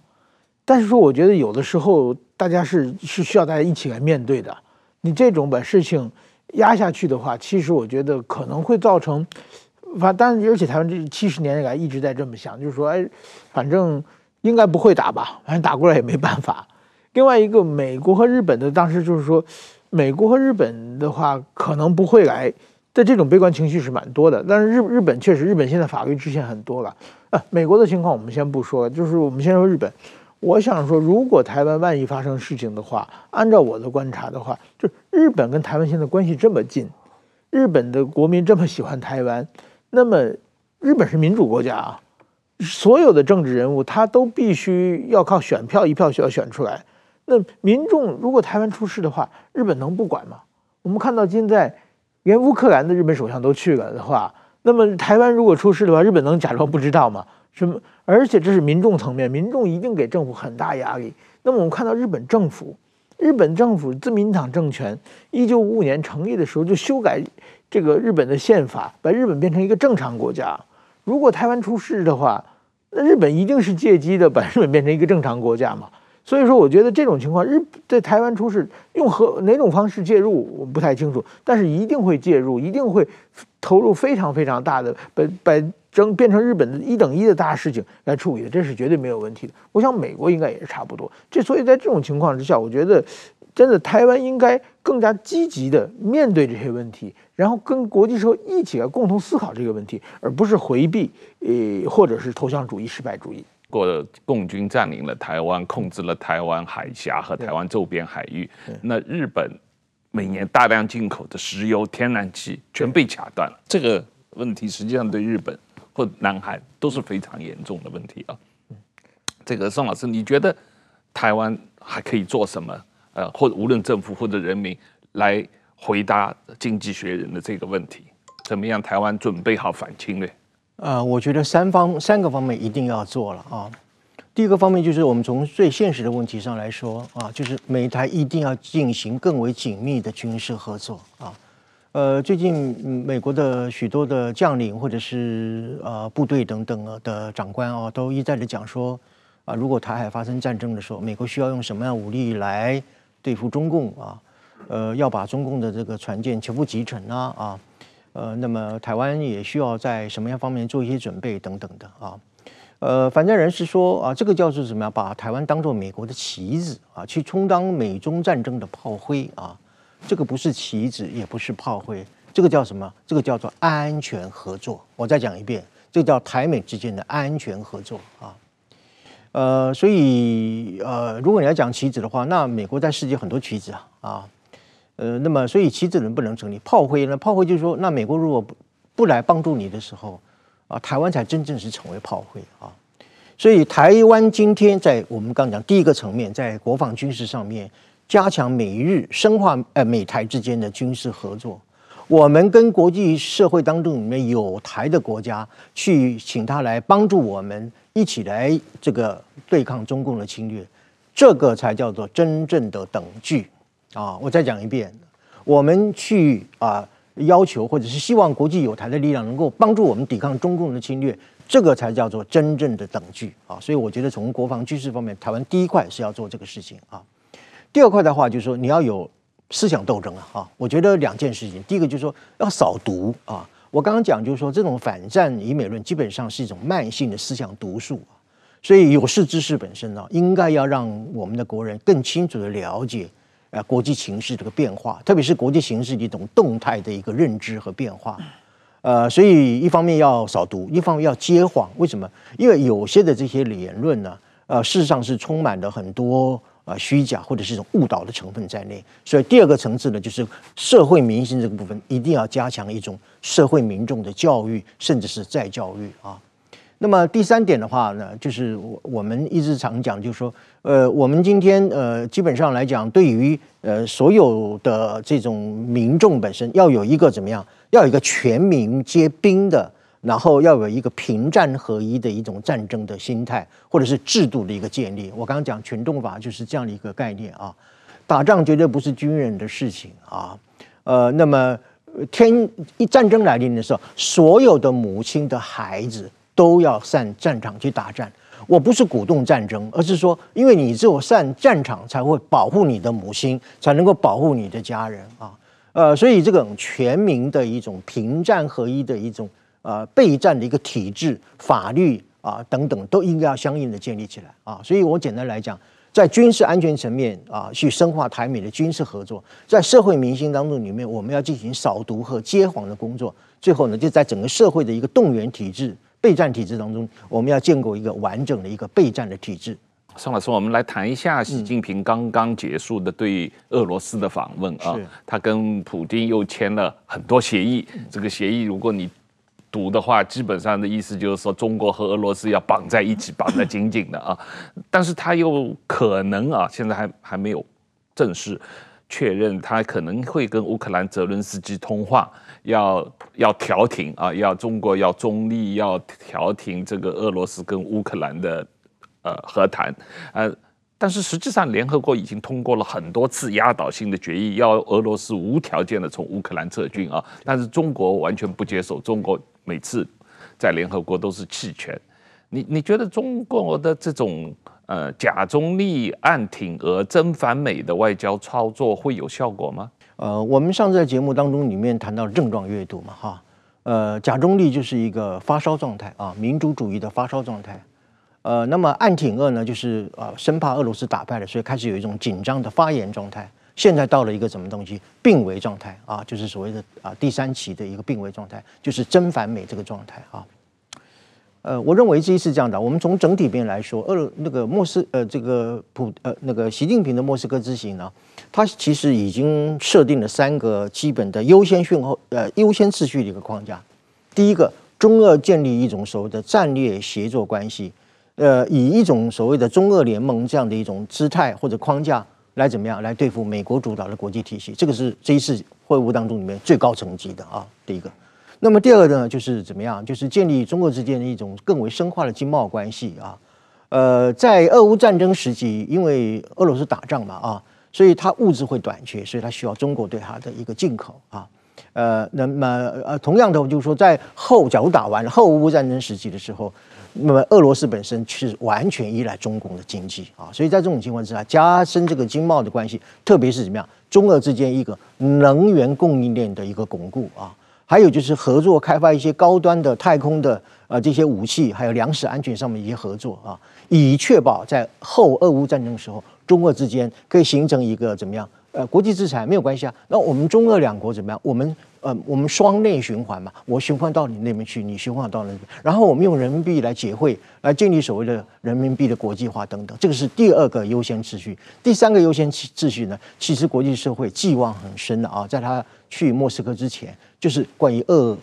但是说，我觉得有的时候大家是是需要大家一起来面对的。你这种把事情压下去的话，其实我觉得可能会造成，反但而且台湾这七十年来一直在这么想，就是说，哎，反正应该不会打吧，反正打过来也没办法。另外一个，美国和日本的当时就是说。美国和日本的话可能不会来，的这种悲观情绪是蛮多的。但是日日本确实，日本现在法律制限很多了。啊，美国的情况我们先不说，就是我们先说日本。我想说，如果台湾万一发生事情的话，按照我的观察的话，就日本跟台湾现在关系这么近，日本的国民这么喜欢台湾，那么日本是民主国家啊，所有的政治人物他都必须要靠选票一票需要选出来。那民众如果台湾出事的话，日本能不管吗？我们看到现在连乌克兰的日本首相都去了的话，那么台湾如果出事的话，日本能假装不知道吗？什么？而且这是民众层面，民众一定给政府很大压力。那么我们看到日本政府，日本政府自民党政权一九五五年成立的时候就修改这个日本的宪法，把日本变成一个正常国家。如果台湾出事的话，那日本一定是借机的把日本变成一个正常国家嘛。所以说，我觉得这种情况，日在台湾出事，用何哪种方式介入，我不太清楚。但是一定会介入，一定会投入非常非常大的，把把整变成日本的一等一的大事情来处理的，这是绝对没有问题的。我想美国应该也是差不多。这所以在这种情况之下，我觉得真的台湾应该更加积极的面对这些问题，然后跟国际社会一起来共同思考这个问题，而不是回避，呃，或者是投降主义、失败主义。过共军占领了台湾，控制了台湾海峡和台湾周边海域。那日本每年大量进口的石油、天然气全被卡断了。这个问题实际上对日本或南海都是非常严重的问题啊。这个宋老师，你觉得台湾还可以做什么？呃，或者无论政府或者人民来回答《经济学人》的这个问题，怎么样台湾准备好反侵呢？呃，我觉得三方三个方面一定要做了啊。第一个方面就是我们从最现实的问题上来说啊，就是美台一定要进行更为紧密的军事合作啊。呃，最近美国的许多的将领或者是呃部队等等的长官啊，都一再的讲说啊，如果台海发生战争的时候，美国需要用什么样武力来对付中共啊？呃，要把中共的这个船舰全部击沉啊啊。呃，那么台湾也需要在什么样方面做一些准备等等的啊？呃，反战人士说啊，这个叫做什么样？把台湾当做美国的棋子啊，去充当美中战争的炮灰啊？这个不是棋子，也不是炮灰，这个叫什么？这个叫做安全合作。我再讲一遍，这叫台美之间的安全合作啊。呃，所以呃，如果你要讲棋子的话，那美国在世界很多棋子啊啊。呃，那么所以棋子人不能成立，炮灰呢？炮灰就是说，那美国如果不不来帮助你的时候，啊，台湾才真正是成为炮灰啊。所以台湾今天在我们刚讲第一个层面，在国防军事上面加强美日深化呃美台之间的军事合作，我们跟国际社会当中里面有台的国家去请他来帮助我们一起来这个对抗中共的侵略，这个才叫做真正的等距。啊，我再讲一遍，我们去啊要求或者是希望国际有台的力量能够帮助我们抵抗中共的侵略，这个才叫做真正的等距啊。所以我觉得从国防军事方面，台湾第一块是要做这个事情啊。第二块的话就是说你要有思想斗争啊。哈，我觉得两件事情，第一个就是说要扫毒啊。我刚刚讲就是说这种反战以美论基本上是一种慢性的思想毒素啊。所以有识之士本身呢，应该要让我们的国人更清楚的了解。呃，国际形势这个变化，特别是国际形势的一种动态的一个认知和变化，呃，所以一方面要扫毒，一方面要揭谎。为什么？因为有些的这些言论呢，呃，事实上是充满了很多呃虚假或者是一种误导的成分在内。所以第二个层次呢，就是社会民心这个部分，一定要加强一种社会民众的教育，甚至是再教育啊。那么第三点的话呢，就是我我们一直常讲，就是说，呃，我们今天呃，基本上来讲，对于呃所有的这种民众本身，要有一个怎么样，要有一个全民皆兵的，然后要有一个平战合一的一种战争的心态，或者是制度的一个建立。我刚刚讲群众法就是这样的一个概念啊，打仗绝对不是军人的事情啊，呃，那么天一战争来临的时候，所有的母亲的孩子。都要上战场去打仗。我不是鼓动战争，而是说，因为你只有上战场，才会保护你的母亲，才能够保护你的家人啊。呃，所以这种全民的一种平战合一的一种呃备战的一个体制、法律啊等等，都应该要相应的建立起来啊。所以我简单来讲，在军事安全层面啊，去深化台美的军事合作；在社会民心当中里面，我们要进行扫毒和揭谎的工作。最后呢，就在整个社会的一个动员体制。备战体制当中，我们要建构一个完整的一个备战的体制。宋老师，我们来谈一下习近平刚刚结束的对俄罗斯的访问啊，嗯、他跟普京又签了很多协议。这个协议如果你读的话，基本上的意思就是说，中国和俄罗斯要绑在一起，绑得紧紧的啊。但是他又可能啊，现在还还没有正式确认他可能会跟乌克兰泽伦斯基通话，要要调停啊，要中国要中立，要调停这个俄罗斯跟乌克兰的呃和谈，呃，但是实际上联合国已经通过了很多次压倒性的决议，要俄罗斯无条件的从乌克兰撤军啊，但是中国完全不接受，中国每次在联合国都是弃权。你你觉得中国的这种呃假中立、暗挺俄、真反美的外交操作会有效果吗？呃，我们上次在节目当中里面谈到症状阅读嘛，哈，呃，假中立就是一个发烧状态啊，民主主义的发烧状态。呃，那么暗挺俄呢，就是呃生怕俄罗斯打败了，所以开始有一种紧张的发言状态。现在到了一个什么东西病危状态啊，就是所谓的啊第三期的一个病危状态，就是真反美这个状态啊。呃，我认为这一次这样的，我们从整体面来说，俄那个莫斯呃这个普呃那个习近平的莫斯科之行呢，他其实已经设定了三个基本的优先讯后呃优先次序的一个框架。第一个，中俄建立一种所谓的战略协作关系，呃，以一种所谓的中俄联盟这样的一种姿态或者框架来怎么样来对付美国主导的国际体系，这个是这一次会晤当中里面最高层级的啊，第一个。那么第二个呢，就是怎么样？就是建立中俄之间的一种更为深化的经贸关系啊。呃，在俄乌战争时期，因为俄罗斯打仗嘛啊，所以它物资会短缺，所以它需要中国对它的一个进口啊。呃，那么呃，同样的，就是说，在后假如打完了后乌战争时期的时候，那么俄罗斯本身是完全依赖中共的经济啊，所以在这种情况之下，加深这个经贸的关系，特别是怎么样，中俄之间一个能源供应链的一个巩固啊。还有就是合作开发一些高端的太空的呃这些武器，还有粮食安全上面一些合作啊，以确保在后俄乌战争的时候，中俄之间可以形成一个怎么样？呃，国际制裁没有关系啊。那我们中俄两国怎么样？我们呃我们双内循环嘛，我循环到你那边去，你循环到那边，然后我们用人民币来结汇，来建立所谓的人民币的国际化等等。这个是第二个优先秩序。第三个优先秩序呢，其实国际社会寄望很深的啊，在他去莫斯科之前。就是关于俄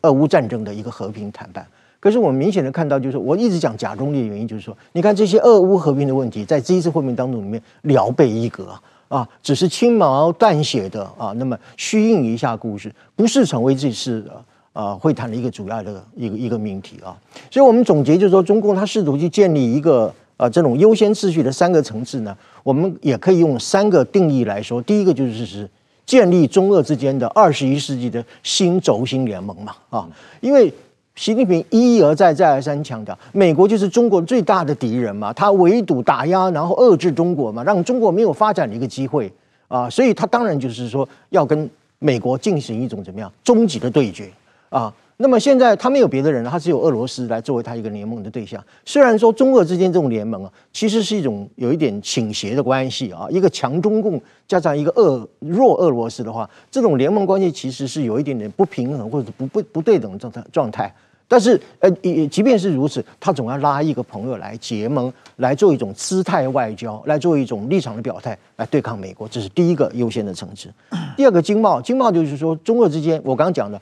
俄乌战争的一个和平谈判，可是我们明显的看到，就是我一直讲假中立的原因，就是说，你看这些俄乌和平的问题，在这一次会面当中里面聊备一格，啊只是轻描淡写的啊，那么虚应一下故事，不是成为这次啊会谈的一个主要的一个一个命题啊。所以我们总结就是说，中共他试图去建立一个啊这种优先次序的三个层次呢，我们也可以用三个定义来说，第一个就是是。建立中俄之间的二十一世纪的新轴心联盟嘛啊，因为习近平一而再再而三强调，美国就是中国最大的敌人嘛，他围堵打压，然后遏制中国嘛，让中国没有发展的一个机会啊，所以他当然就是说要跟美国进行一种怎么样终极的对决啊。那么现在他没有别的人了，他只有俄罗斯来作为他一个联盟的对象。虽然说中俄之间这种联盟啊，其实是一种有一点倾斜的关系啊，一个强中共加上一个俄弱俄罗斯的话，这种联盟关系其实是有一点点不平衡或者不不不对等状态状态。但是呃，也即便是如此，他总要拉一个朋友来结盟，来做一种姿态外交，来做一种立场的表态，来对抗美国。这是第一个优先的层次。第二个经贸，经贸就是说中俄之间，我刚刚讲的。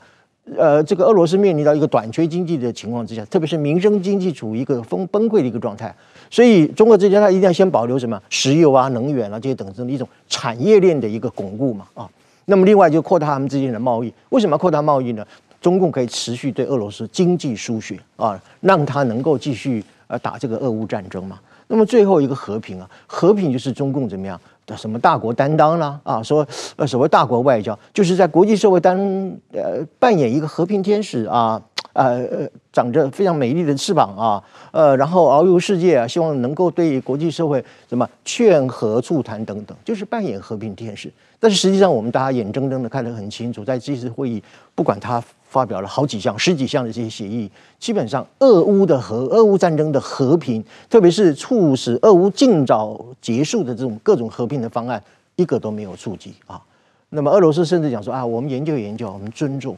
呃，这个俄罗斯面临到一个短缺经济的情况之下，特别是民生经济处于一个崩崩溃的一个状态，所以中俄之间它一定要先保留什么石油啊、能源啊这些等等的一种产业链的一个巩固嘛啊。那么另外就扩大他们之间的贸易，为什么要扩大贸易呢？中共可以持续对俄罗斯经济输血啊，让他能够继续呃打这个俄乌战争嘛。那么最后一个和平啊，和平就是中共怎么样？什么大国担当啦？啊，说呃，所谓大国外交，就是在国际社会当呃扮演一个和平天使啊，呃，长着非常美丽的翅膀啊，呃，然后遨游世界啊，希望能够对国际社会什么劝和促谈等等，就是扮演和平天使。但是实际上，我们大家眼睁睁的看得很清楚，在这次会议，不管他。发表了好几项、十几项的这些协议，基本上俄乌的和俄乌战争的和平，特别是促使俄乌尽早结束的这种各种和平的方案，一个都没有触及啊。那么俄罗斯甚至讲说啊，我们研究研究，我们尊重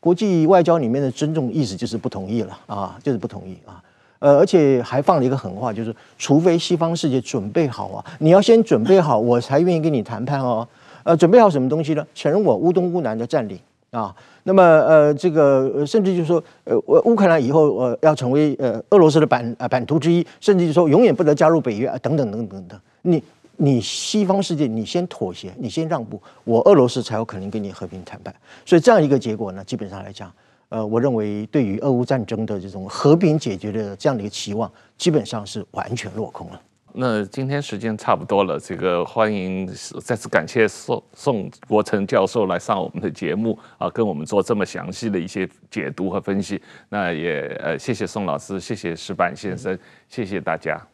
国际外交里面的尊重意思就是不同意了啊，就是不同意啊。呃，而且还放了一个狠话，就是除非西方世界准备好啊，你要先准备好，我才愿意跟你谈判哦。呃，准备好什么东西呢？承认我乌东乌南的占领啊。那么呃，这个甚至就是说，呃，乌克兰以后呃要成为呃俄罗斯的版啊版图之一，甚至就是说永远不得加入北约啊等等等等等等。你你西方世界你先妥协，你先让步，我俄罗斯才有可能跟你和平谈判。所以这样一个结果呢，基本上来讲，呃，我认为对于俄乌战争的这种和平解决的这样的一个期望，基本上是完全落空了。那今天时间差不多了，这个欢迎再次感谢宋宋国成教授来上我们的节目啊，跟我们做这么详细的一些解读和分析。那也呃谢谢宋老师，谢谢石板先生，谢谢大家。